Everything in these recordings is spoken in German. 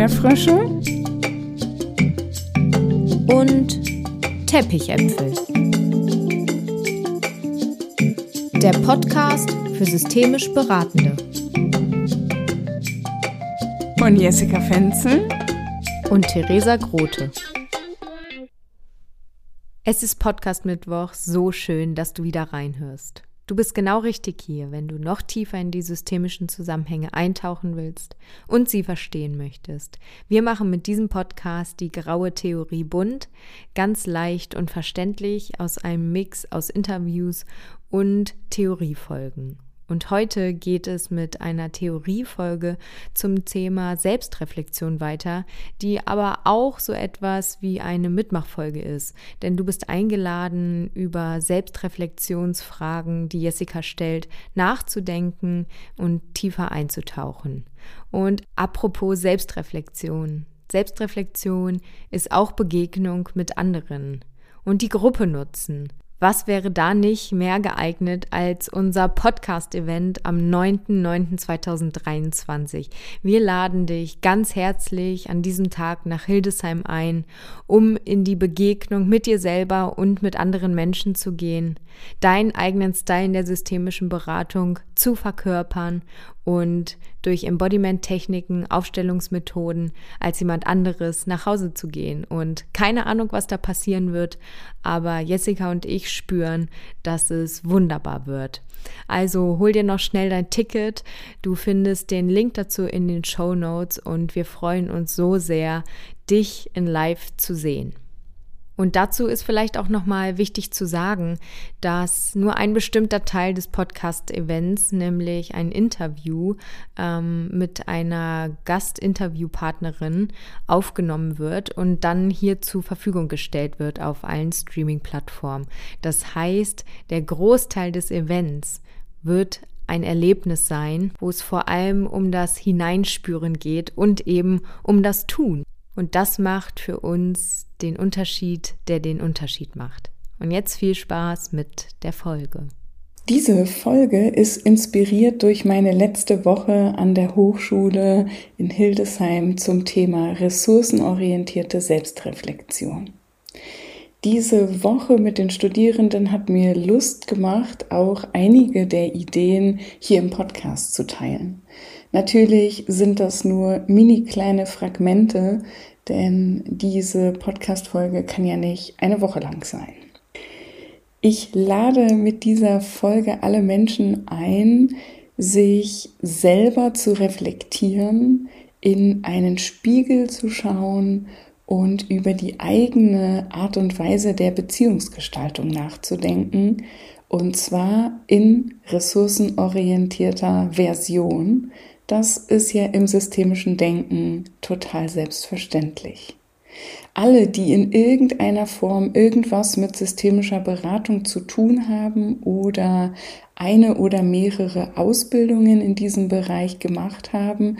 Erdbeerfrösche und Teppichäpfel. Der Podcast für systemisch Beratende. Von Jessica Fenzel und Theresa Grote. Es ist Podcast Mittwoch, so schön, dass du wieder reinhörst. Du bist genau richtig hier, wenn du noch tiefer in die systemischen Zusammenhänge eintauchen willst und sie verstehen möchtest. Wir machen mit diesem Podcast die graue Theorie bunt, ganz leicht und verständlich aus einem Mix aus Interviews und Theoriefolgen. Und heute geht es mit einer Theoriefolge zum Thema Selbstreflexion weiter, die aber auch so etwas wie eine Mitmachfolge ist. Denn du bist eingeladen, über Selbstreflexionsfragen, die Jessica stellt, nachzudenken und tiefer einzutauchen. Und apropos Selbstreflexion. Selbstreflexion ist auch Begegnung mit anderen und die Gruppe nutzen. Was wäre da nicht mehr geeignet als unser Podcast-Event am 9.9.2023? Wir laden dich ganz herzlich an diesem Tag nach Hildesheim ein, um in die Begegnung mit dir selber und mit anderen Menschen zu gehen, deinen eigenen Style in der systemischen Beratung zu verkörpern und durch Embodiment-Techniken, Aufstellungsmethoden als jemand anderes nach Hause zu gehen. Und keine Ahnung, was da passieren wird, aber Jessica und ich spüren, dass es wunderbar wird. Also hol dir noch schnell dein Ticket. Du findest den Link dazu in den Show Notes und wir freuen uns so sehr, dich in Live zu sehen. Und dazu ist vielleicht auch nochmal wichtig zu sagen, dass nur ein bestimmter Teil des Podcast-Events, nämlich ein Interview ähm, mit einer Gastinterviewpartnerin aufgenommen wird und dann hier zur Verfügung gestellt wird auf allen Streaming-Plattformen. Das heißt, der Großteil des Events wird ein Erlebnis sein, wo es vor allem um das Hineinspüren geht und eben um das Tun. Und das macht für uns den Unterschied, der den Unterschied macht. Und jetzt viel Spaß mit der Folge. Diese Folge ist inspiriert durch meine letzte Woche an der Hochschule in Hildesheim zum Thema ressourcenorientierte Selbstreflexion. Diese Woche mit den Studierenden hat mir Lust gemacht, auch einige der Ideen hier im Podcast zu teilen. Natürlich sind das nur mini kleine Fragmente, denn diese Podcast-Folge kann ja nicht eine Woche lang sein. Ich lade mit dieser Folge alle Menschen ein, sich selber zu reflektieren, in einen Spiegel zu schauen und über die eigene Art und Weise der Beziehungsgestaltung nachzudenken, und zwar in ressourcenorientierter Version, das ist ja im systemischen Denken total selbstverständlich. Alle, die in irgendeiner Form irgendwas mit systemischer Beratung zu tun haben oder eine oder mehrere Ausbildungen in diesem Bereich gemacht haben,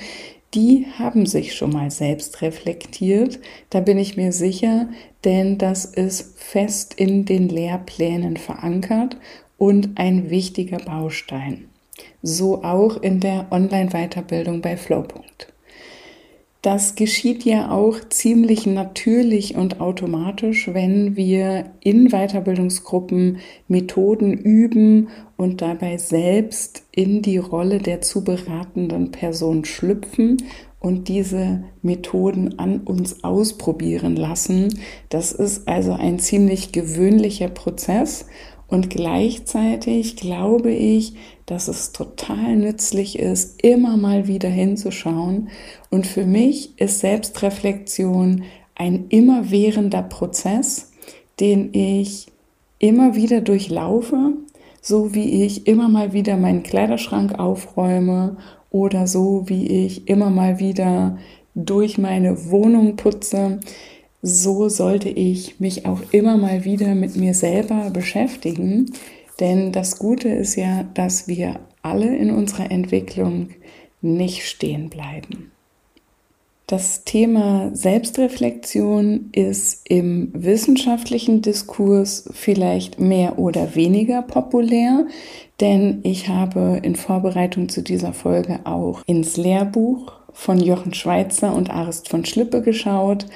die haben sich schon mal selbst reflektiert. Da bin ich mir sicher, denn das ist fest in den Lehrplänen verankert und ein wichtiger Baustein so auch in der Online-Weiterbildung bei Flowpunkt. Das geschieht ja auch ziemlich natürlich und automatisch, wenn wir in Weiterbildungsgruppen Methoden üben und dabei selbst in die Rolle der zu beratenden Person schlüpfen und diese Methoden an uns ausprobieren lassen. Das ist also ein ziemlich gewöhnlicher Prozess und gleichzeitig glaube ich, dass es total nützlich ist, immer mal wieder hinzuschauen. Und für mich ist Selbstreflexion ein immerwährender Prozess, den ich immer wieder durchlaufe, so wie ich immer mal wieder meinen Kleiderschrank aufräume oder so wie ich immer mal wieder durch meine Wohnung putze so sollte ich mich auch immer mal wieder mit mir selber beschäftigen. Denn das Gute ist ja, dass wir alle in unserer Entwicklung nicht stehen bleiben. Das Thema Selbstreflexion ist im wissenschaftlichen Diskurs vielleicht mehr oder weniger populär, denn ich habe in Vorbereitung zu dieser Folge auch ins Lehrbuch von Jochen Schweizer und Arist von Schlippe geschaut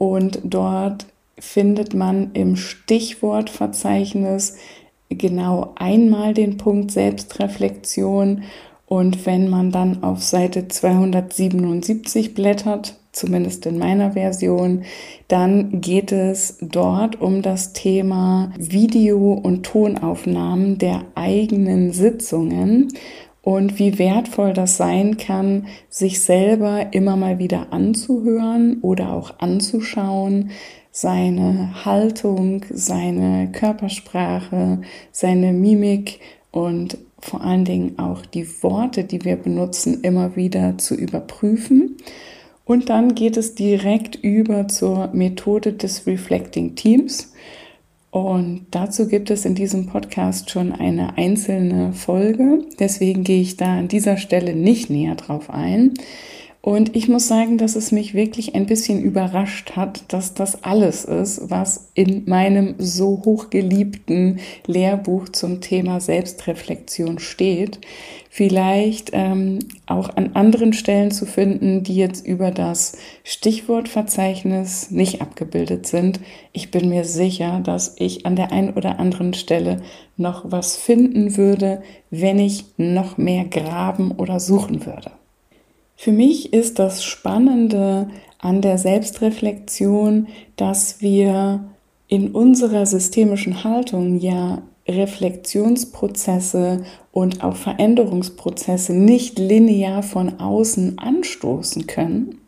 und dort findet man im Stichwortverzeichnis genau einmal den Punkt Selbstreflexion. Und wenn man dann auf Seite 277 blättert, zumindest in meiner Version, dann geht es dort um das Thema Video- und Tonaufnahmen der eigenen Sitzungen und wie wertvoll das sein kann, sich selber immer mal wieder anzuhören oder auch anzuschauen, seine Haltung, seine Körpersprache, seine Mimik und vor allen Dingen auch die Worte, die wir benutzen, immer wieder zu überprüfen. Und dann geht es direkt über zur Methode des Reflecting Teams. Und dazu gibt es in diesem Podcast schon eine einzelne Folge. Deswegen gehe ich da an dieser Stelle nicht näher drauf ein. Und ich muss sagen, dass es mich wirklich ein bisschen überrascht hat, dass das alles ist, was in meinem so hochgeliebten Lehrbuch zum Thema Selbstreflexion steht. Vielleicht ähm, auch an anderen Stellen zu finden, die jetzt über das Stichwortverzeichnis nicht abgebildet sind. Ich bin mir sicher, dass ich an der einen oder anderen Stelle noch was finden würde, wenn ich noch mehr graben oder suchen würde. Für mich ist das Spannende an der Selbstreflexion, dass wir in unserer systemischen Haltung ja Reflexionsprozesse und auch Veränderungsprozesse nicht linear von außen anstoßen können,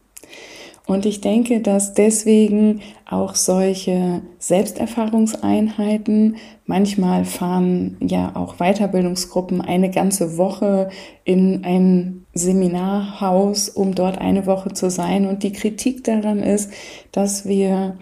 und ich denke, dass deswegen auch solche Selbsterfahrungseinheiten, manchmal fahren ja auch Weiterbildungsgruppen eine ganze Woche in ein Seminarhaus, um dort eine Woche zu sein. Und die Kritik daran ist, dass wir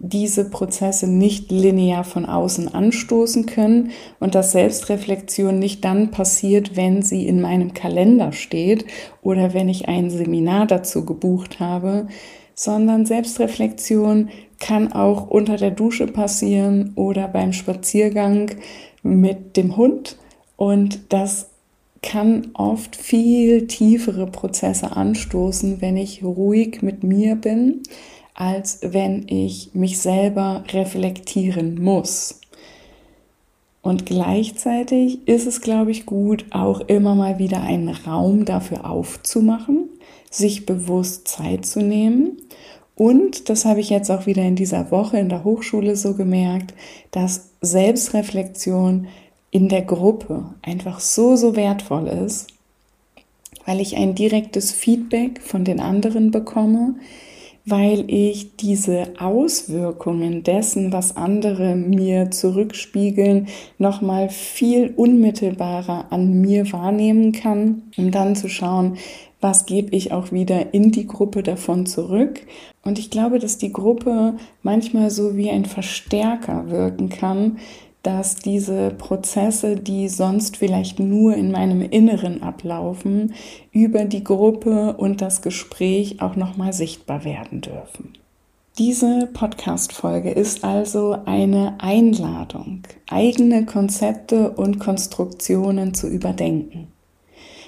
diese Prozesse nicht linear von außen anstoßen können und dass Selbstreflexion nicht dann passiert, wenn sie in meinem Kalender steht oder wenn ich ein Seminar dazu gebucht habe, sondern Selbstreflexion kann auch unter der Dusche passieren oder beim Spaziergang mit dem Hund und das kann oft viel tiefere Prozesse anstoßen, wenn ich ruhig mit mir bin als wenn ich mich selber reflektieren muss. Und gleichzeitig ist es, glaube ich, gut, auch immer mal wieder einen Raum dafür aufzumachen, sich bewusst Zeit zu nehmen. Und, das habe ich jetzt auch wieder in dieser Woche in der Hochschule so gemerkt, dass Selbstreflexion in der Gruppe einfach so, so wertvoll ist, weil ich ein direktes Feedback von den anderen bekomme, weil ich diese Auswirkungen dessen, was andere mir zurückspiegeln, noch mal viel unmittelbarer an mir wahrnehmen kann, um dann zu schauen, was gebe ich auch wieder in die Gruppe davon zurück. Und ich glaube, dass die Gruppe manchmal so wie ein Verstärker wirken kann, dass diese Prozesse, die sonst vielleicht nur in meinem Inneren ablaufen, über die Gruppe und das Gespräch auch nochmal sichtbar werden dürfen. Diese Podcast-Folge ist also eine Einladung, eigene Konzepte und Konstruktionen zu überdenken.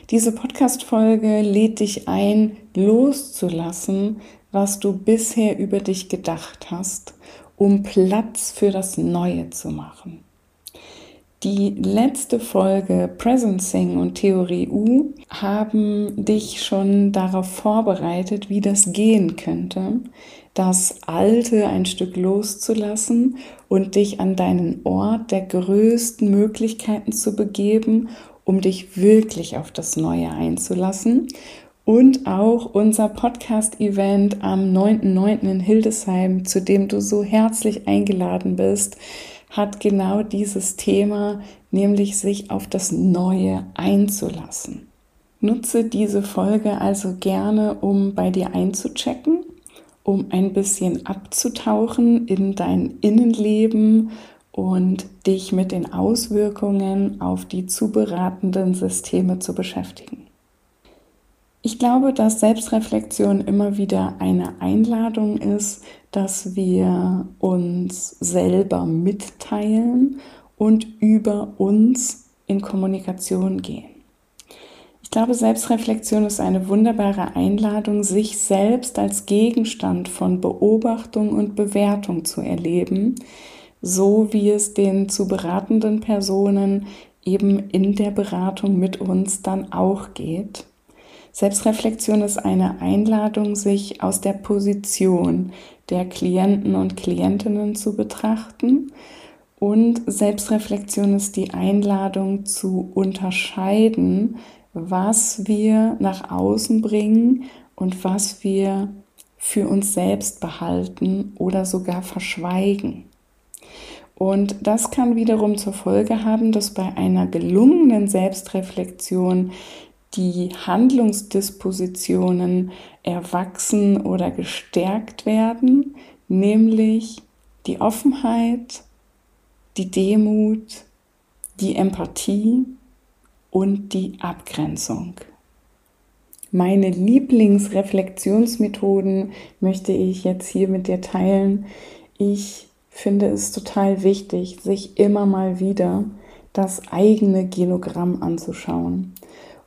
Diese Podcast-Folge lädt dich ein, loszulassen, was du bisher über dich gedacht hast um Platz für das Neue zu machen. Die letzte Folge Presencing und Theorie U haben dich schon darauf vorbereitet, wie das gehen könnte, das Alte ein Stück loszulassen und dich an deinen Ort der größten Möglichkeiten zu begeben, um dich wirklich auf das Neue einzulassen und auch unser Podcast-Event am 9.9. in Hildesheim, zu dem du so herzlich eingeladen bist, hat genau dieses Thema, nämlich sich auf das Neue einzulassen. Nutze diese Folge also gerne, um bei dir einzuchecken, um ein bisschen abzutauchen in dein Innenleben und dich mit den Auswirkungen auf die zuberatenden Systeme zu beschäftigen. Ich glaube, dass Selbstreflexion immer wieder eine Einladung ist, dass wir uns selber mitteilen und über uns in Kommunikation gehen. Ich glaube, Selbstreflexion ist eine wunderbare Einladung, sich selbst als Gegenstand von Beobachtung und Bewertung zu erleben, so wie es den zu beratenden Personen eben in der Beratung mit uns dann auch geht. Selbstreflexion ist eine Einladung, sich aus der Position der Klienten und Klientinnen zu betrachten. Und Selbstreflexion ist die Einladung zu unterscheiden, was wir nach außen bringen und was wir für uns selbst behalten oder sogar verschweigen. Und das kann wiederum zur Folge haben, dass bei einer gelungenen Selbstreflexion die Handlungsdispositionen erwachsen oder gestärkt werden, nämlich die Offenheit, die Demut, die Empathie und die Abgrenzung. Meine Lieblingsreflexionsmethoden möchte ich jetzt hier mit dir teilen. Ich finde es total wichtig, sich immer mal wieder das eigene Genogramm anzuschauen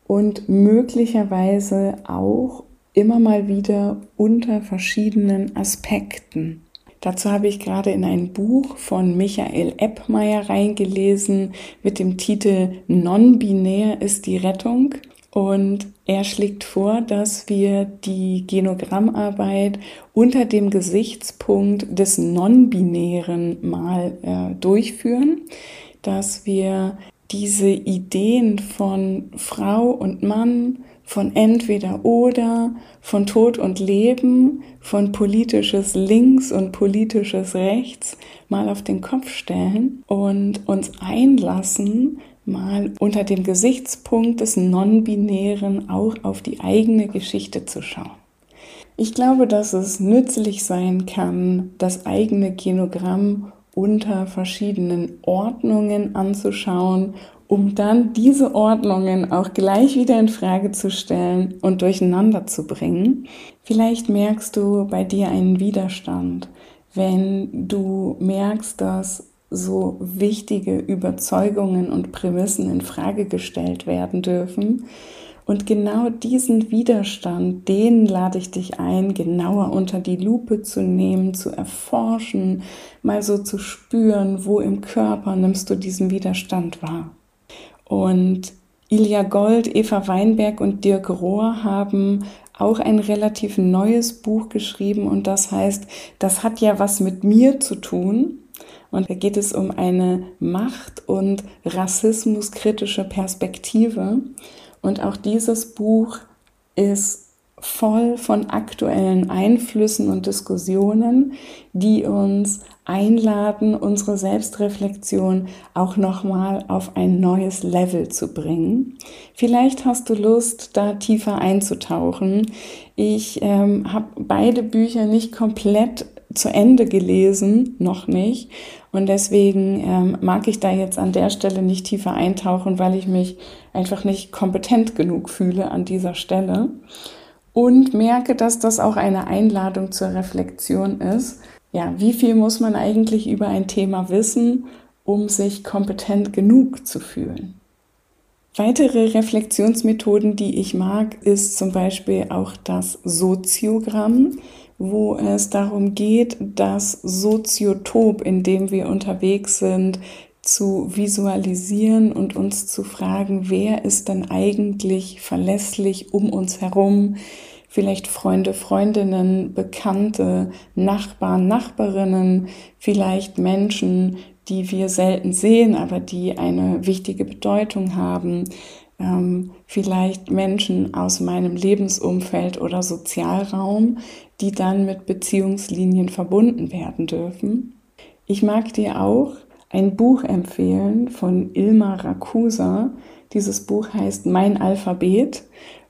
und möglicherweise auch immer mal wieder unter verschiedenen Aspekten. Dazu habe ich gerade in ein Buch von Michael Eppmeier reingelesen mit dem Titel Non-binär ist die Rettung. Und er schlägt vor, dass wir die Genogrammarbeit unter dem Gesichtspunkt des Non-Binären mal äh, durchführen, dass wir diese Ideen von Frau und Mann, von entweder oder, von Tod und Leben, von politisches Links und politisches Rechts mal auf den Kopf stellen und uns einlassen, mal unter dem Gesichtspunkt des Non-Binären auch auf die eigene Geschichte zu schauen. Ich glaube, dass es nützlich sein kann, das eigene Genogramm unter verschiedenen Ordnungen anzuschauen, um dann diese Ordnungen auch gleich wieder in Frage zu stellen und durcheinander zu bringen. Vielleicht merkst du bei dir einen Widerstand, wenn du merkst, dass so wichtige Überzeugungen und Prämissen in Frage gestellt werden dürfen und genau diesen Widerstand, den lade ich dich ein, genauer unter die Lupe zu nehmen, zu erforschen, mal so zu spüren, wo im Körper nimmst du diesen Widerstand wahr. Und Ilja Gold, Eva Weinberg und Dirk Rohr haben auch ein relativ neues Buch geschrieben und das heißt, das hat ja was mit mir zu tun. Und da geht es um eine Macht- und rassismuskritische Perspektive. Und auch dieses Buch ist voll von aktuellen Einflüssen und Diskussionen, die uns einladen, unsere Selbstreflexion auch nochmal auf ein neues Level zu bringen. Vielleicht hast du Lust, da tiefer einzutauchen. Ich ähm, habe beide Bücher nicht komplett zu Ende gelesen, noch nicht. Und deswegen ähm, mag ich da jetzt an der Stelle nicht tiefer eintauchen, weil ich mich einfach nicht kompetent genug fühle an dieser Stelle. Und merke, dass das auch eine Einladung zur Reflexion ist. Ja, wie viel muss man eigentlich über ein Thema wissen, um sich kompetent genug zu fühlen? Weitere Reflexionsmethoden, die ich mag, ist zum Beispiel auch das Soziogramm wo es darum geht, das Soziotop, in dem wir unterwegs sind, zu visualisieren und uns zu fragen, wer ist denn eigentlich verlässlich um uns herum, vielleicht Freunde, Freundinnen, Bekannte, Nachbarn, Nachbarinnen, vielleicht Menschen, die wir selten sehen, aber die eine wichtige Bedeutung haben, ähm, vielleicht Menschen aus meinem Lebensumfeld oder Sozialraum, die dann mit Beziehungslinien verbunden werden dürfen. Ich mag dir auch ein Buch empfehlen von Ilma Rakusa. Dieses Buch heißt Mein Alphabet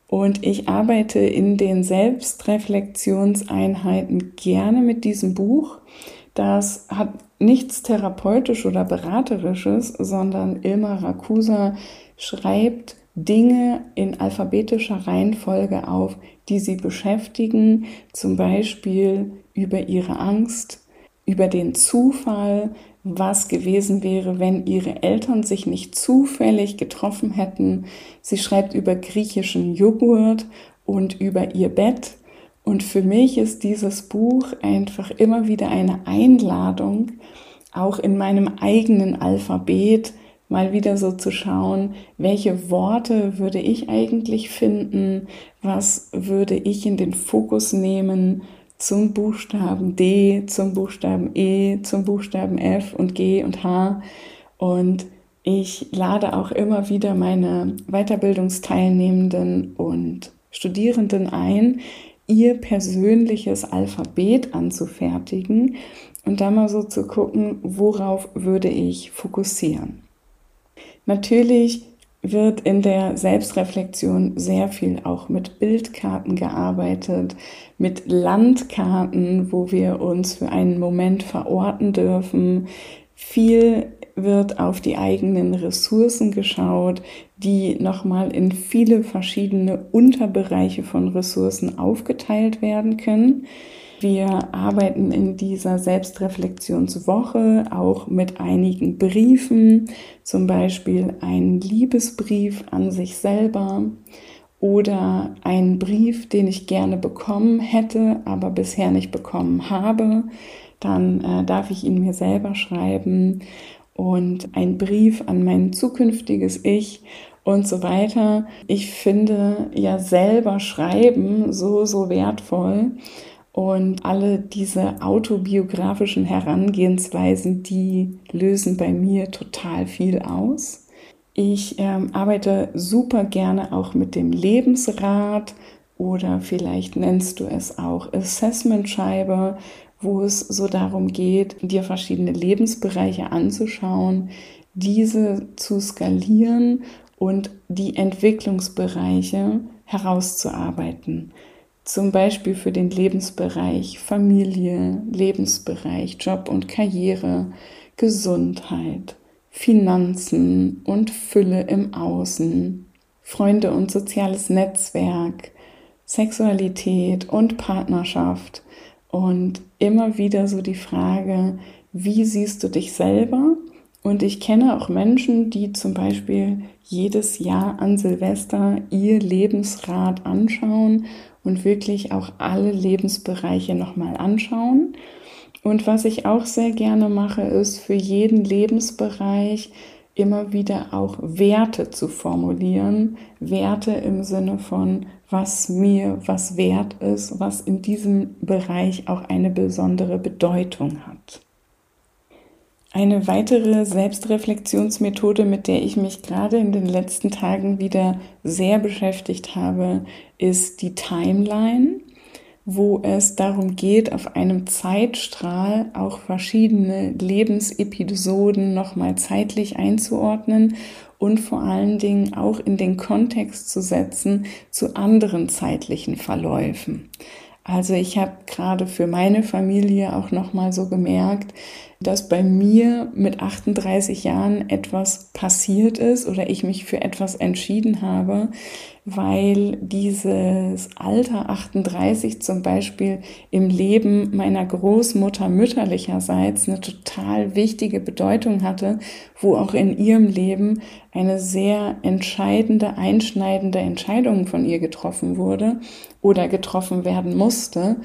und ich arbeite in den Selbstreflexionseinheiten gerne mit diesem Buch. Das hat nichts therapeutisch oder beraterisches, sondern Ilma Rakusa schreibt Dinge in alphabetischer Reihenfolge auf, die sie beschäftigen, zum Beispiel über ihre Angst, über den Zufall, was gewesen wäre, wenn ihre Eltern sich nicht zufällig getroffen hätten. Sie schreibt über griechischen Joghurt und über ihr Bett. Und für mich ist dieses Buch einfach immer wieder eine Einladung, auch in meinem eigenen Alphabet mal wieder so zu schauen, welche Worte würde ich eigentlich finden, was würde ich in den Fokus nehmen zum Buchstaben D, zum Buchstaben E, zum Buchstaben F und G und H. Und ich lade auch immer wieder meine Weiterbildungsteilnehmenden und Studierenden ein, ihr persönliches Alphabet anzufertigen und da mal so zu gucken, worauf würde ich fokussieren. Natürlich wird in der Selbstreflexion sehr viel auch mit Bildkarten gearbeitet, mit Landkarten, wo wir uns für einen Moment verorten dürfen. Viel wird auf die eigenen Ressourcen geschaut, die nochmal in viele verschiedene Unterbereiche von Ressourcen aufgeteilt werden können. Wir arbeiten in dieser Selbstreflexionswoche auch mit einigen Briefen, zum Beispiel einen Liebesbrief an sich selber oder einen Brief, den ich gerne bekommen hätte, aber bisher nicht bekommen habe. Dann äh, darf ich ihn mir selber schreiben und ein Brief an mein zukünftiges Ich und so weiter. Ich finde ja selber Schreiben so, so wertvoll. Und alle diese autobiografischen Herangehensweisen, die lösen bei mir total viel aus. Ich ähm, arbeite super gerne auch mit dem Lebensrat oder vielleicht nennst du es auch Assessment-Scheibe, wo es so darum geht, dir verschiedene Lebensbereiche anzuschauen, diese zu skalieren und die Entwicklungsbereiche herauszuarbeiten. Zum Beispiel für den Lebensbereich Familie, Lebensbereich Job und Karriere, Gesundheit, Finanzen und Fülle im Außen, Freunde und soziales Netzwerk, Sexualität und Partnerschaft und immer wieder so die Frage, wie siehst du dich selber? Und ich kenne auch Menschen, die zum Beispiel jedes Jahr an Silvester ihr Lebensrad anschauen und wirklich auch alle Lebensbereiche nochmal anschauen. Und was ich auch sehr gerne mache, ist für jeden Lebensbereich immer wieder auch Werte zu formulieren. Werte im Sinne von, was mir was wert ist, was in diesem Bereich auch eine besondere Bedeutung hat. Eine weitere Selbstreflexionsmethode, mit der ich mich gerade in den letzten Tagen wieder sehr beschäftigt habe, ist die Timeline, wo es darum geht, auf einem Zeitstrahl auch verschiedene Lebensepisoden nochmal zeitlich einzuordnen und vor allen Dingen auch in den Kontext zu setzen zu anderen zeitlichen Verläufen. Also ich habe gerade für meine Familie auch nochmal so gemerkt, dass bei mir mit 38 Jahren etwas passiert ist oder ich mich für etwas entschieden habe, weil dieses Alter 38 zum Beispiel im Leben meiner Großmutter mütterlicherseits eine total wichtige Bedeutung hatte, wo auch in ihrem Leben eine sehr entscheidende, einschneidende Entscheidung von ihr getroffen wurde oder getroffen werden musste.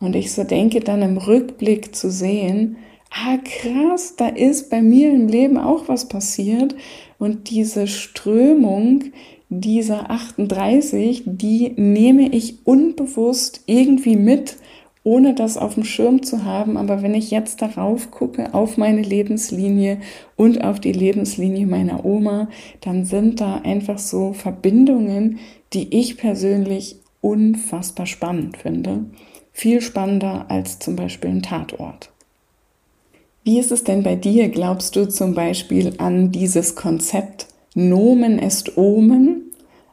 Und ich so denke, dann im Rückblick zu sehen, ah krass, da ist bei mir im Leben auch was passiert und diese Strömung dieser 38, die nehme ich unbewusst irgendwie mit, ohne das auf dem Schirm zu haben. Aber wenn ich jetzt darauf gucke, auf meine Lebenslinie und auf die Lebenslinie meiner Oma, dann sind da einfach so Verbindungen, die ich persönlich unfassbar spannend finde. Viel spannender als zum Beispiel ein Tatort. Wie ist es denn bei dir? Glaubst du zum Beispiel an dieses Konzept Nomen est Omen?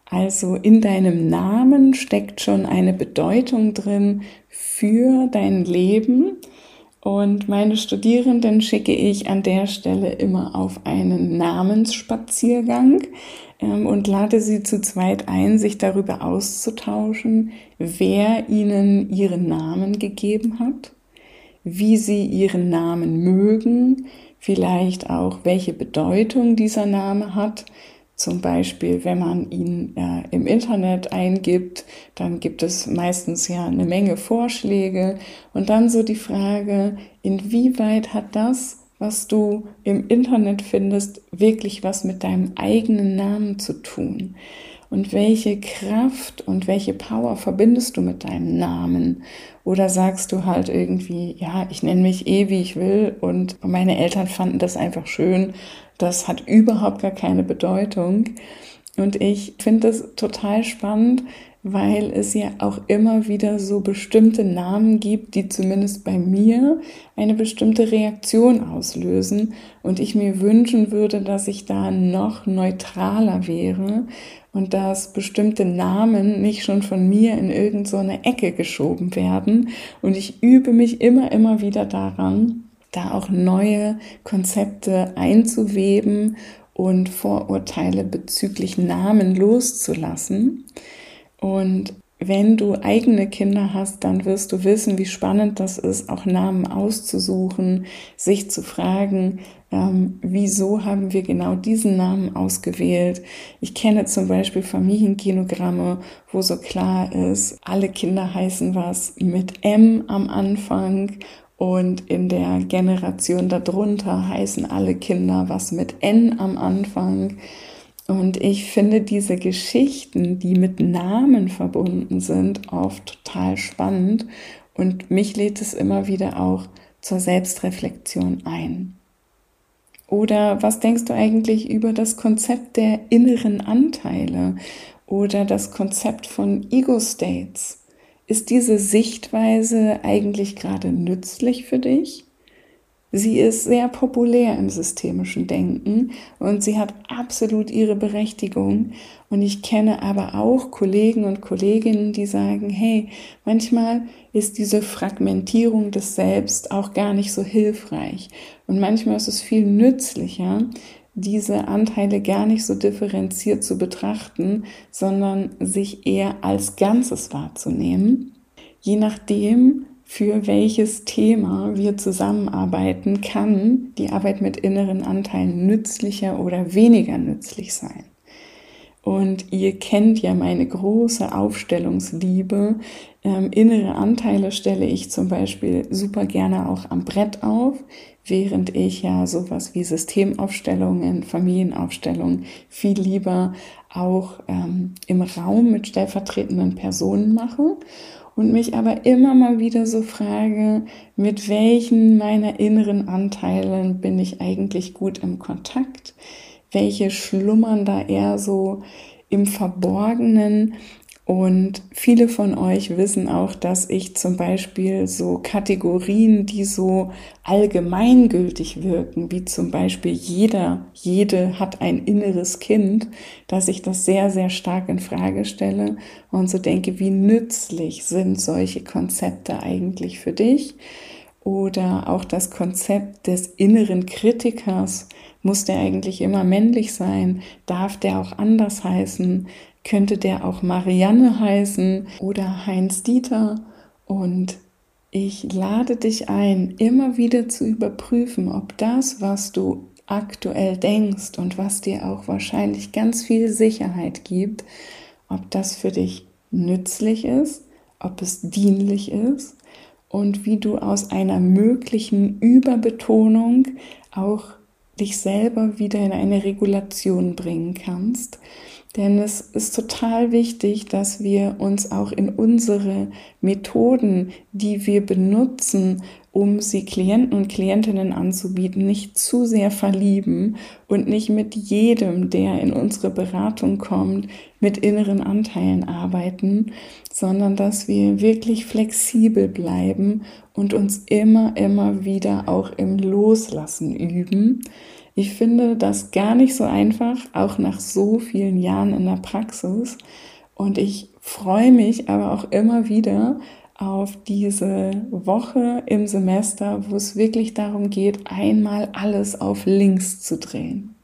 Also in deinem Namen steckt schon eine Bedeutung drin für dein Leben. Und meine Studierenden schicke ich an der Stelle immer auf einen Namensspaziergang ähm, und lade sie zu zweit ein, sich darüber auszutauschen, wer ihnen ihren Namen gegeben hat wie sie ihren Namen mögen, vielleicht auch welche Bedeutung dieser Name hat. Zum Beispiel, wenn man ihn äh, im Internet eingibt, dann gibt es meistens ja eine Menge Vorschläge. Und dann so die Frage, inwieweit hat das, was du im Internet findest, wirklich was mit deinem eigenen Namen zu tun? Und welche Kraft und welche Power verbindest du mit deinem Namen? Oder sagst du halt irgendwie, ja, ich nenne mich eh, wie ich will und meine Eltern fanden das einfach schön. Das hat überhaupt gar keine Bedeutung. Und ich finde das total spannend, weil es ja auch immer wieder so bestimmte Namen gibt, die zumindest bei mir eine bestimmte Reaktion auslösen und ich mir wünschen würde, dass ich da noch neutraler wäre und dass bestimmte Namen nicht schon von mir in irgendeine so Ecke geschoben werden und ich übe mich immer, immer wieder daran, da auch neue Konzepte einzuweben und Vorurteile bezüglich Namen loszulassen. Und wenn du eigene Kinder hast, dann wirst du wissen, wie spannend das ist, auch Namen auszusuchen, sich zu fragen, ähm, wieso haben wir genau diesen Namen ausgewählt. Ich kenne zum Beispiel Familiengenogramme, wo so klar ist, alle Kinder heißen was mit M am Anfang und in der Generation darunter heißen alle Kinder was mit N am Anfang. Und ich finde diese Geschichten, die mit Namen verbunden sind, oft total spannend. Und mich lädt es immer wieder auch zur Selbstreflexion ein. Oder was denkst du eigentlich über das Konzept der inneren Anteile oder das Konzept von Ego-States? Ist diese Sichtweise eigentlich gerade nützlich für dich? Sie ist sehr populär im systemischen Denken und sie hat absolut ihre Berechtigung. Und ich kenne aber auch Kollegen und Kolleginnen, die sagen, hey, manchmal ist diese Fragmentierung des Selbst auch gar nicht so hilfreich. Und manchmal ist es viel nützlicher, diese Anteile gar nicht so differenziert zu betrachten, sondern sich eher als Ganzes wahrzunehmen. Je nachdem, für welches Thema wir zusammenarbeiten, kann die Arbeit mit inneren Anteilen nützlicher oder weniger nützlich sein. Und ihr kennt ja meine große Aufstellungsliebe. Ähm, innere Anteile stelle ich zum Beispiel super gerne auch am Brett auf, während ich ja sowas wie Systemaufstellungen, Familienaufstellungen viel lieber auch ähm, im Raum mit stellvertretenden Personen mache und mich aber immer mal wieder so frage, mit welchen meiner inneren Anteilen bin ich eigentlich gut im Kontakt? Welche schlummern da eher so im Verborgenen und viele von euch wissen auch, dass ich zum Beispiel so Kategorien, die so allgemeingültig wirken, wie zum Beispiel jeder, jede hat ein inneres Kind, dass ich das sehr, sehr stark in Frage stelle und so denke, wie nützlich sind solche Konzepte eigentlich für dich? Oder auch das Konzept des inneren Kritikers. Muss der eigentlich immer männlich sein? Darf der auch anders heißen? Könnte der auch Marianne heißen oder Heinz Dieter. Und ich lade dich ein, immer wieder zu überprüfen, ob das, was du aktuell denkst und was dir auch wahrscheinlich ganz viel Sicherheit gibt, ob das für dich nützlich ist, ob es dienlich ist und wie du aus einer möglichen Überbetonung auch dich selber wieder in eine Regulation bringen kannst. Denn es ist total wichtig, dass wir uns auch in unsere Methoden, die wir benutzen, um sie Klienten und Klientinnen anzubieten, nicht zu sehr verlieben und nicht mit jedem, der in unsere Beratung kommt, mit inneren Anteilen arbeiten, sondern dass wir wirklich flexibel bleiben und uns immer, immer wieder auch im Loslassen üben ich finde das gar nicht so einfach, auch nach so vielen Jahren in der Praxis. Und ich freue mich aber auch immer wieder auf diese Woche im Semester, wo es wirklich darum geht, einmal alles auf links zu drehen.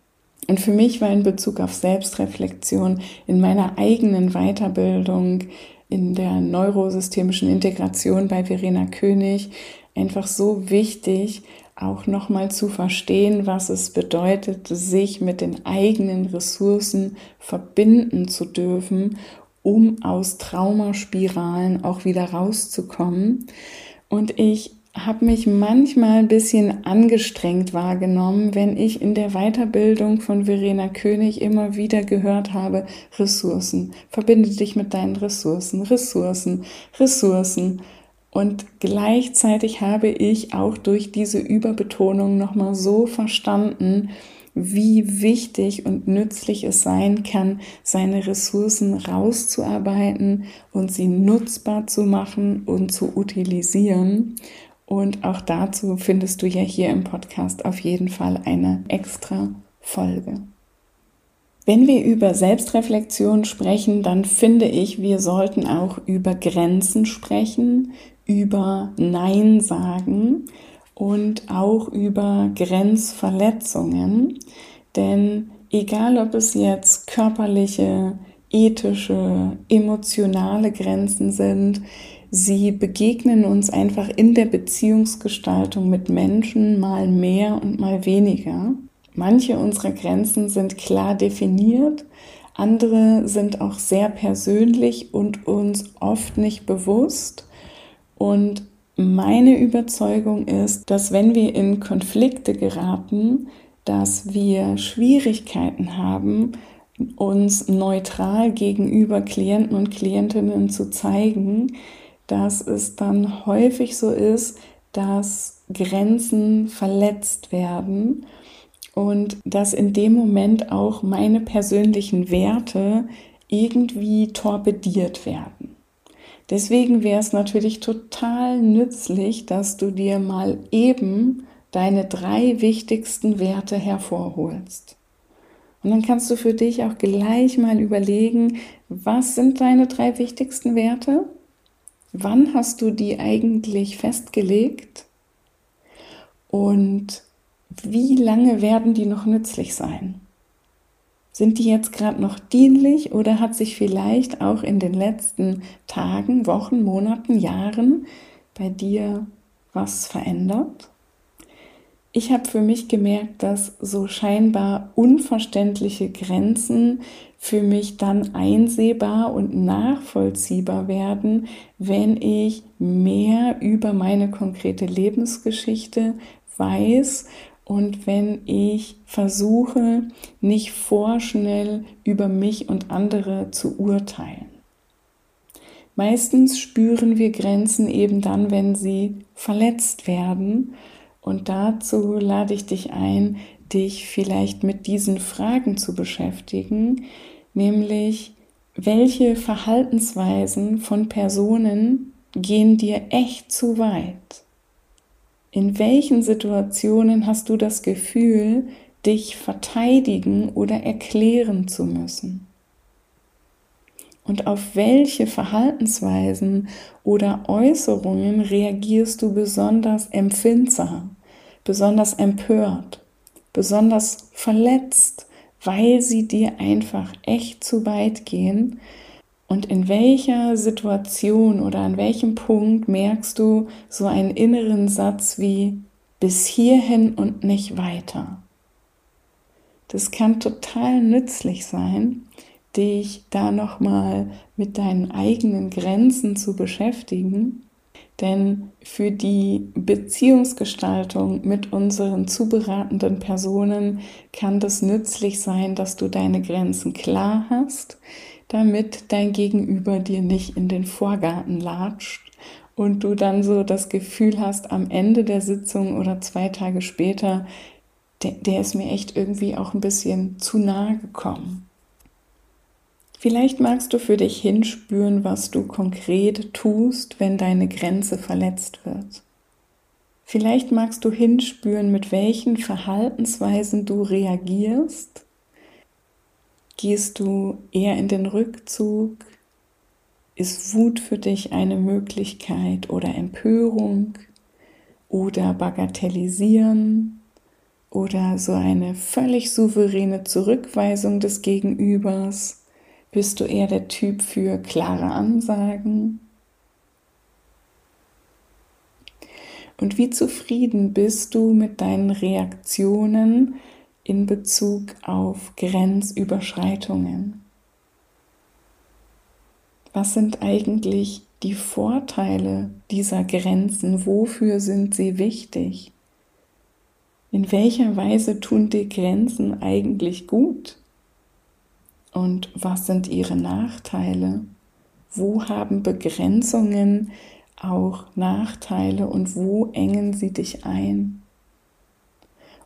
Und für mich war in Bezug auf Selbstreflexion in meiner eigenen Weiterbildung in der neurosystemischen Integration bei Verena König einfach so wichtig, auch nochmal zu verstehen, was es bedeutet, sich mit den eigenen Ressourcen verbinden zu dürfen, um aus Traumaspiralen auch wieder rauszukommen. Und ich habe mich manchmal ein bisschen angestrengt wahrgenommen, wenn ich in der Weiterbildung von Verena König immer wieder gehört habe, Ressourcen, verbinde dich mit deinen Ressourcen, Ressourcen, Ressourcen. Und gleichzeitig habe ich auch durch diese Überbetonung nochmal so verstanden, wie wichtig und nützlich es sein kann, seine Ressourcen rauszuarbeiten und sie nutzbar zu machen und zu utilisieren. Und auch dazu findest du ja hier im Podcast auf jeden Fall eine extra Folge. Wenn wir über Selbstreflexion sprechen, dann finde ich, wir sollten auch über Grenzen sprechen, über Nein sagen und auch über Grenzverletzungen. Denn egal ob es jetzt körperliche, ethische, emotionale Grenzen sind, Sie begegnen uns einfach in der Beziehungsgestaltung mit Menschen mal mehr und mal weniger. Manche unserer Grenzen sind klar definiert, andere sind auch sehr persönlich und uns oft nicht bewusst. Und meine Überzeugung ist, dass wenn wir in Konflikte geraten, dass wir Schwierigkeiten haben, uns neutral gegenüber Klienten und Klientinnen zu zeigen, dass es dann häufig so ist, dass Grenzen verletzt werden und dass in dem Moment auch meine persönlichen Werte irgendwie torpediert werden. Deswegen wäre es natürlich total nützlich, dass du dir mal eben deine drei wichtigsten Werte hervorholst. Und dann kannst du für dich auch gleich mal überlegen, was sind deine drei wichtigsten Werte? Wann hast du die eigentlich festgelegt? Und wie lange werden die noch nützlich sein? Sind die jetzt gerade noch dienlich oder hat sich vielleicht auch in den letzten Tagen, Wochen, Monaten, Jahren bei dir was verändert? Ich habe für mich gemerkt, dass so scheinbar unverständliche Grenzen für mich dann einsehbar und nachvollziehbar werden, wenn ich mehr über meine konkrete Lebensgeschichte weiß und wenn ich versuche, nicht vorschnell über mich und andere zu urteilen. Meistens spüren wir Grenzen eben dann, wenn sie verletzt werden und dazu lade ich dich ein, dich vielleicht mit diesen Fragen zu beschäftigen, nämlich welche Verhaltensweisen von Personen gehen dir echt zu weit? In welchen Situationen hast du das Gefühl, dich verteidigen oder erklären zu müssen? Und auf welche Verhaltensweisen oder Äußerungen reagierst du besonders empfindsam, besonders empört, besonders verletzt, weil sie dir einfach echt zu weit gehen? Und in welcher Situation oder an welchem Punkt merkst du so einen inneren Satz wie bis hierhin und nicht weiter? Das kann total nützlich sein, dich da nochmal mit deinen eigenen Grenzen zu beschäftigen. Denn für die Beziehungsgestaltung mit unseren zuberatenden Personen kann das nützlich sein, dass du deine Grenzen klar hast, damit dein Gegenüber dir nicht in den Vorgarten latscht und du dann so das Gefühl hast, am Ende der Sitzung oder zwei Tage später, der, der ist mir echt irgendwie auch ein bisschen zu nahe gekommen. Vielleicht magst du für dich hinspüren, was du konkret tust, wenn deine Grenze verletzt wird. Vielleicht magst du hinspüren, mit welchen Verhaltensweisen du reagierst. Gehst du eher in den Rückzug? Ist Wut für dich eine Möglichkeit oder Empörung oder Bagatellisieren oder so eine völlig souveräne Zurückweisung des Gegenübers? Bist du eher der Typ für klare Ansagen? Und wie zufrieden bist du mit deinen Reaktionen in Bezug auf Grenzüberschreitungen? Was sind eigentlich die Vorteile dieser Grenzen? Wofür sind sie wichtig? In welcher Weise tun die Grenzen eigentlich gut? Und was sind ihre Nachteile? Wo haben Begrenzungen auch Nachteile und wo engen sie dich ein?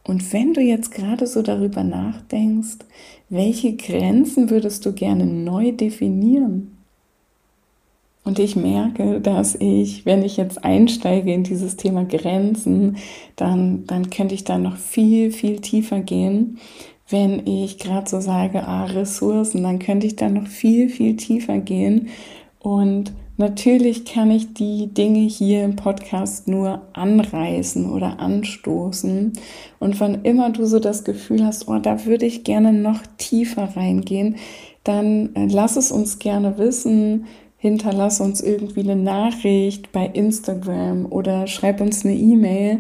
Und wenn du jetzt gerade so darüber nachdenkst, welche Grenzen würdest du gerne neu definieren? Und ich merke, dass ich, wenn ich jetzt einsteige in dieses Thema Grenzen, dann, dann könnte ich da noch viel, viel tiefer gehen. Wenn ich gerade so sage, ah, Ressourcen, dann könnte ich da noch viel, viel tiefer gehen. Und natürlich kann ich die Dinge hier im Podcast nur anreißen oder anstoßen. Und wann immer du so das Gefühl hast, oh, da würde ich gerne noch tiefer reingehen, dann äh, lass es uns gerne wissen hinterlass uns irgendwie eine Nachricht bei Instagram oder schreib uns eine E-Mail.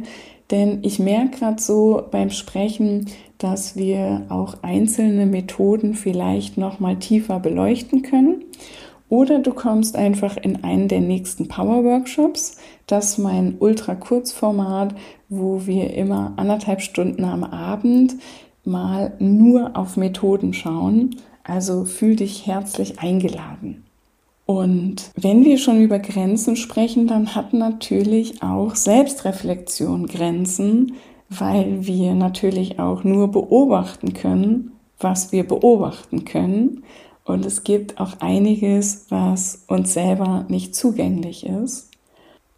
Denn ich merke gerade so beim Sprechen, dass wir auch einzelne Methoden vielleicht noch mal tiefer beleuchten können. Oder du kommst einfach in einen der nächsten Power Workshops. Das ist mein Ultra-Kurzformat, wo wir immer anderthalb Stunden am Abend mal nur auf Methoden schauen. Also fühl dich herzlich eingeladen. Und wenn wir schon über Grenzen sprechen, dann hat natürlich auch Selbstreflexion Grenzen, weil wir natürlich auch nur beobachten können, was wir beobachten können. Und es gibt auch einiges, was uns selber nicht zugänglich ist.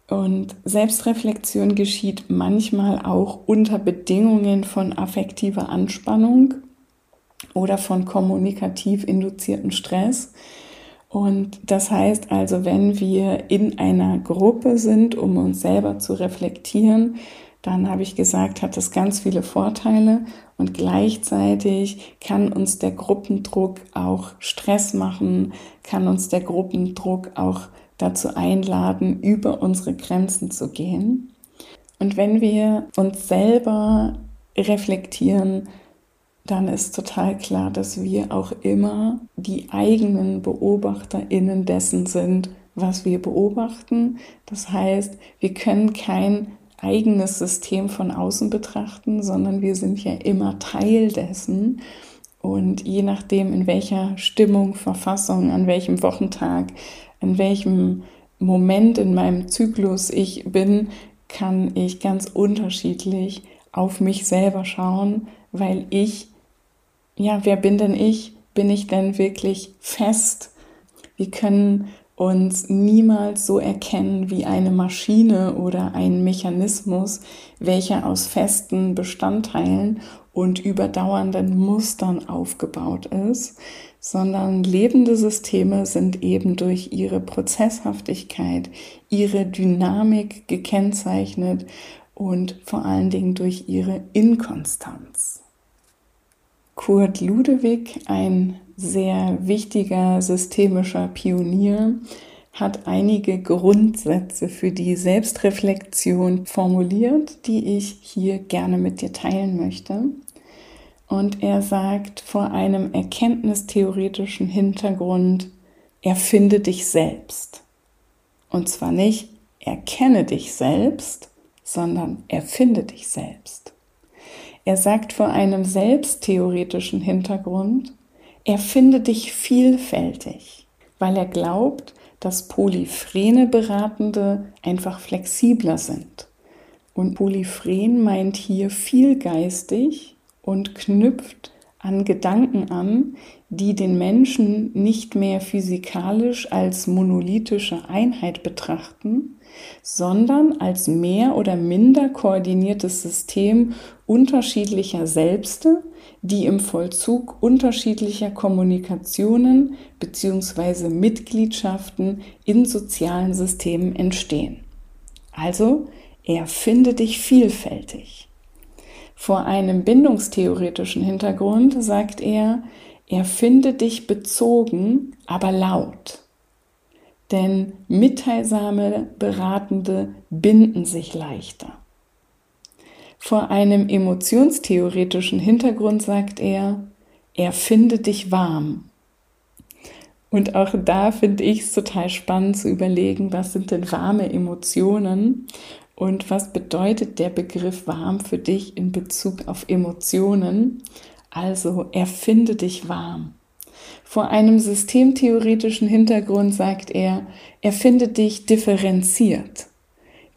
Und Selbstreflexion geschieht manchmal auch unter Bedingungen von affektiver Anspannung oder von kommunikativ induzierten Stress. Und das heißt also, wenn wir in einer Gruppe sind, um uns selber zu reflektieren, dann habe ich gesagt, hat das ganz viele Vorteile und gleichzeitig kann uns der Gruppendruck auch Stress machen, kann uns der Gruppendruck auch dazu einladen, über unsere Grenzen zu gehen. Und wenn wir uns selber reflektieren, dann ist total klar, dass wir auch immer die eigenen BeobachterInnen dessen sind, was wir beobachten. Das heißt, wir können kein eigenes System von außen betrachten, sondern wir sind ja immer Teil dessen. Und je nachdem, in welcher Stimmung, Verfassung, an welchem Wochentag, an welchem Moment in meinem Zyklus ich bin, kann ich ganz unterschiedlich auf mich selber schauen, weil ich ja, wer bin denn ich? Bin ich denn wirklich fest? Wir können uns niemals so erkennen wie eine Maschine oder ein Mechanismus, welcher aus festen Bestandteilen und überdauernden Mustern aufgebaut ist, sondern lebende Systeme sind eben durch ihre Prozesshaftigkeit, ihre Dynamik gekennzeichnet und vor allen Dingen durch ihre Inkonstanz. Kurt Ludewig, ein sehr wichtiger systemischer Pionier, hat einige Grundsätze für die Selbstreflexion formuliert, die ich hier gerne mit dir teilen möchte. Und er sagt vor einem erkenntnistheoretischen Hintergrund, erfinde dich selbst. Und zwar nicht erkenne dich selbst, sondern erfinde dich selbst. Er sagt vor einem selbsttheoretischen Hintergrund, er finde dich vielfältig, weil er glaubt, dass polyphrene Beratende einfach flexibler sind. Und polyphren meint hier vielgeistig und knüpft an Gedanken an, die den Menschen nicht mehr physikalisch als monolithische Einheit betrachten, sondern als mehr oder minder koordiniertes System unterschiedlicher Selbste, die im Vollzug unterschiedlicher Kommunikationen bzw. Mitgliedschaften in sozialen Systemen entstehen. Also, erfinde dich vielfältig. Vor einem bindungstheoretischen Hintergrund sagt er, erfinde dich bezogen, aber laut. denn mitteilsame Beratende binden sich leichter. Vor einem emotionstheoretischen Hintergrund sagt er, er findet dich warm. Und auch da finde ich es total spannend zu überlegen, was sind denn warme Emotionen und was bedeutet der Begriff warm für dich in Bezug auf Emotionen. Also erfinde dich warm. Vor einem systemtheoretischen Hintergrund sagt er, erfinde dich differenziert.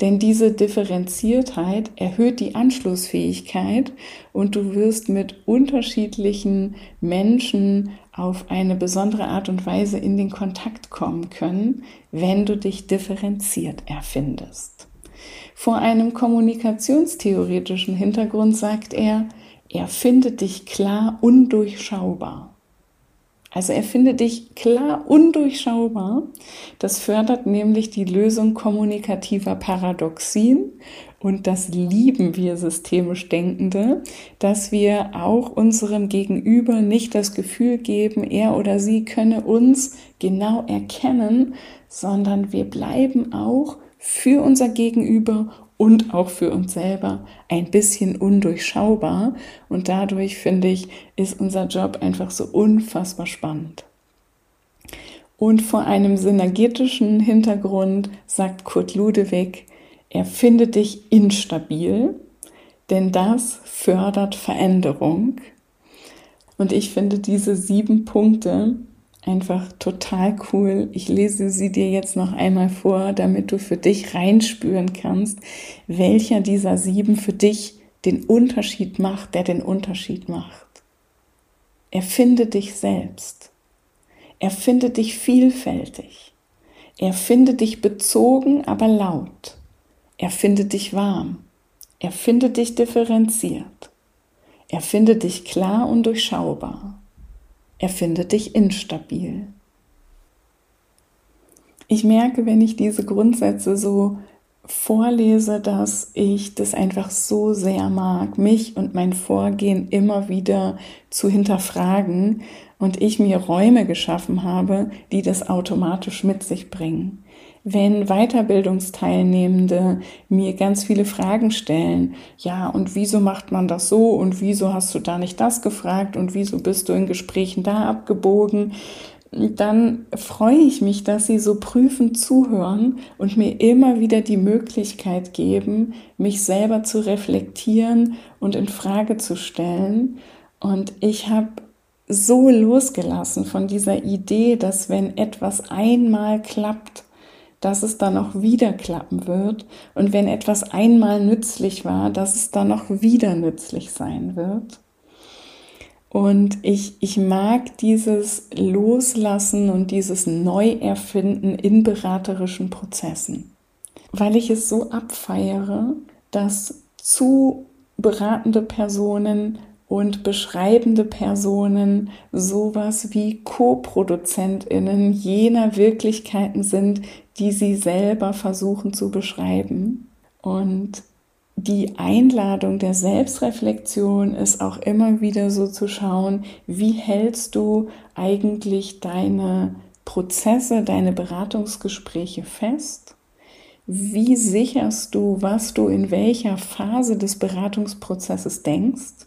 Denn diese Differenziertheit erhöht die Anschlussfähigkeit und du wirst mit unterschiedlichen Menschen auf eine besondere Art und Weise in den Kontakt kommen können, wenn du dich differenziert erfindest. Vor einem kommunikationstheoretischen Hintergrund sagt er, er findet dich klar undurchschaubar. Also er findet dich klar undurchschaubar. Das fördert nämlich die Lösung kommunikativer Paradoxien und das lieben wir systemisch Denkende, dass wir auch unserem Gegenüber nicht das Gefühl geben, er oder sie könne uns genau erkennen, sondern wir bleiben auch für unser Gegenüber und auch für uns selber ein bisschen undurchschaubar. Und dadurch, finde ich, ist unser Job einfach so unfassbar spannend. Und vor einem synergetischen Hintergrund sagt Kurt Ludewig, er findet dich instabil, denn das fördert Veränderung. Und ich finde diese sieben Punkte einfach total cool. Ich lese sie dir jetzt noch einmal vor, damit du für dich reinspüren kannst, welcher dieser sieben für dich den Unterschied macht, der den Unterschied macht. Erfinde dich selbst. Erfinde dich vielfältig. Erfinde dich bezogen, aber laut. Erfinde dich warm. Erfinde dich differenziert. Erfinde dich klar und durchschaubar er findet dich instabil. Ich merke, wenn ich diese Grundsätze so vorlese, dass ich das einfach so sehr mag, mich und mein Vorgehen immer wieder zu hinterfragen und ich mir Räume geschaffen habe, die das automatisch mit sich bringen wenn Weiterbildungsteilnehmende mir ganz viele Fragen stellen, ja, und wieso macht man das so? Und wieso hast du da nicht das gefragt? Und wieso bist du in Gesprächen da abgebogen, dann freue ich mich, dass sie so prüfend zuhören und mir immer wieder die Möglichkeit geben, mich selber zu reflektieren und in Frage zu stellen. Und ich habe so losgelassen von dieser Idee, dass wenn etwas einmal klappt, dass es dann auch wieder klappen wird und wenn etwas einmal nützlich war, dass es dann auch wieder nützlich sein wird. Und ich, ich mag dieses Loslassen und dieses Neuerfinden in beraterischen Prozessen, weil ich es so abfeiere, dass zu beratende Personen und beschreibende Personen sowas wie Co-ProduzentInnen jener Wirklichkeiten sind, die sie selber versuchen zu beschreiben. Und die Einladung der Selbstreflexion ist auch immer wieder so zu schauen, wie hältst du eigentlich deine Prozesse, deine Beratungsgespräche fest? Wie sicherst du, was du in welcher Phase des Beratungsprozesses denkst?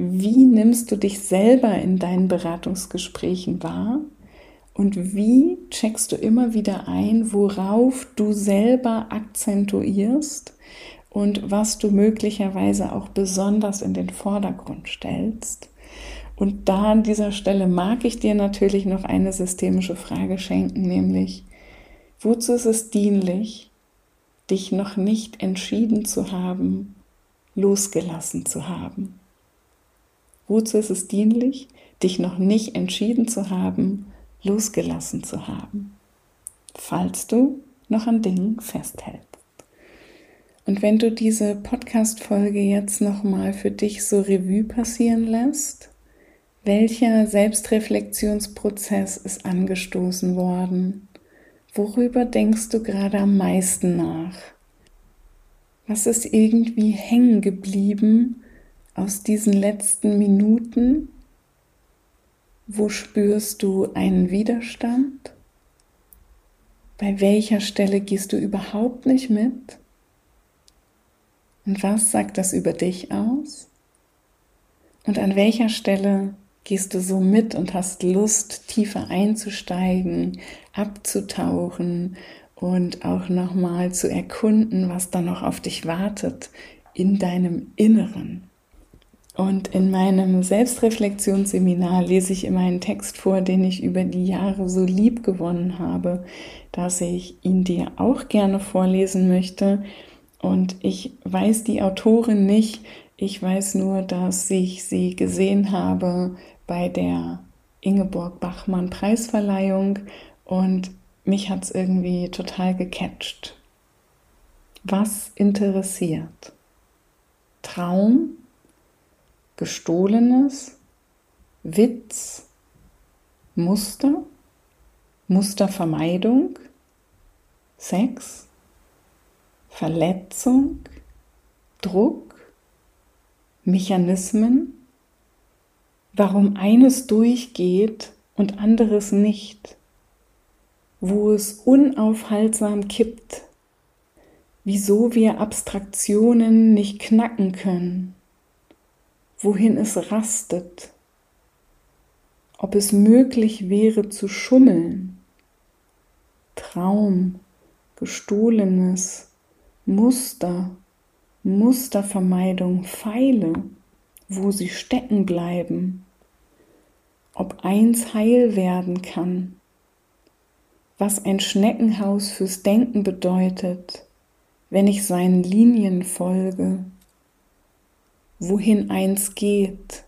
Wie nimmst du dich selber in deinen Beratungsgesprächen wahr? Und wie checkst du immer wieder ein, worauf du selber akzentuierst und was du möglicherweise auch besonders in den Vordergrund stellst? Und da an dieser Stelle mag ich dir natürlich noch eine systemische Frage schenken, nämlich, wozu ist es dienlich, dich noch nicht entschieden zu haben, losgelassen zu haben? Wozu ist es dienlich, dich noch nicht entschieden zu haben, losgelassen zu haben, falls du noch an Dingen festhältst? Und wenn du diese Podcast-Folge jetzt nochmal für dich so Revue passieren lässt, welcher Selbstreflexionsprozess ist angestoßen worden? Worüber denkst du gerade am meisten nach? Was ist irgendwie hängen geblieben aus diesen letzten Minuten, wo spürst du einen Widerstand? Bei welcher Stelle gehst du überhaupt nicht mit? Und was sagt das über dich aus? Und an welcher Stelle gehst du so mit und hast Lust, tiefer einzusteigen, abzutauchen und auch nochmal zu erkunden, was da noch auf dich wartet in deinem Inneren. Und in meinem Selbstreflexionsseminar lese ich immer einen Text vor, den ich über die Jahre so lieb gewonnen habe, dass ich ihn dir auch gerne vorlesen möchte. Und ich weiß die Autorin nicht. Ich weiß nur, dass ich sie gesehen habe bei der Ingeborg Bachmann Preisverleihung und mich hat es irgendwie total gecatcht. Was interessiert? Traum, Gestohlenes, Witz, Muster, Mustervermeidung, Sex, Verletzung, Druck, Mechanismen, warum eines durchgeht und anderes nicht, wo es unaufhaltsam kippt, wieso wir Abstraktionen nicht knacken können, wohin es rastet, ob es möglich wäre zu schummeln, Traum, gestohlenes, Muster, Mustervermeidung, Pfeile, wo sie stecken bleiben, ob eins heil werden kann, was ein Schneckenhaus fürs Denken bedeutet, wenn ich seinen Linien folge, wohin eins geht,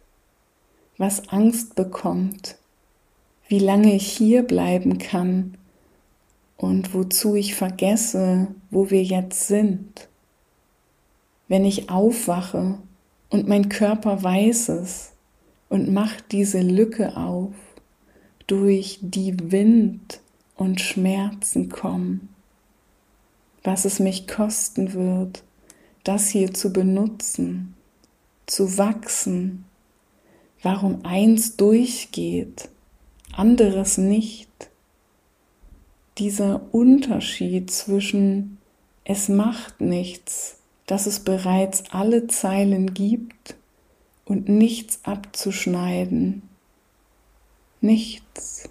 was Angst bekommt, wie lange ich hier bleiben kann und wozu ich vergesse, wo wir jetzt sind. Wenn ich aufwache und mein Körper weiß es und macht diese Lücke auf, durch die Wind und Schmerzen kommen, was es mich kosten wird, das hier zu benutzen, zu wachsen, warum eins durchgeht, anderes nicht. Dieser Unterschied zwischen es macht nichts dass es bereits alle Zeilen gibt und nichts abzuschneiden. Nichts.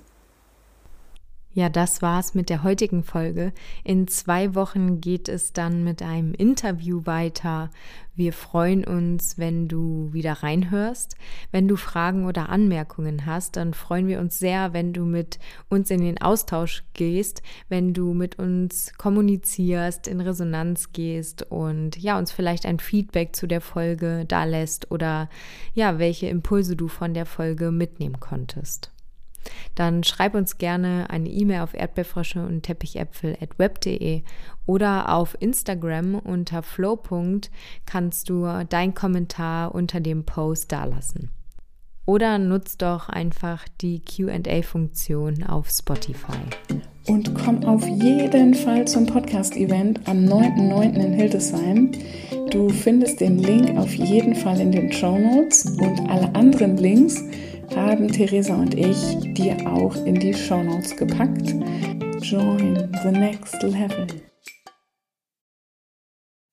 Ja, das war's mit der heutigen Folge. In zwei Wochen geht es dann mit einem Interview weiter. Wir freuen uns, wenn du wieder reinhörst. Wenn du Fragen oder Anmerkungen hast, dann freuen wir uns sehr, wenn du mit uns in den Austausch gehst, wenn du mit uns kommunizierst, in Resonanz gehst und ja, uns vielleicht ein Feedback zu der Folge da lässt oder ja, welche Impulse du von der Folge mitnehmen konntest dann schreib uns gerne eine E-Mail auf erdbeerfrösche und teppichäpfel.web.de oder auf Instagram unter flow. kannst du dein Kommentar unter dem Post dalassen. Oder nutzt doch einfach die QA-Funktion auf Spotify. Und komm auf jeden Fall zum Podcast-Event am 9.9. in Hildesheim. Du findest den Link auf jeden Fall in den Show Notes und alle anderen Links haben Theresa und ich dir auch in die Show Notes gepackt. Join the next level.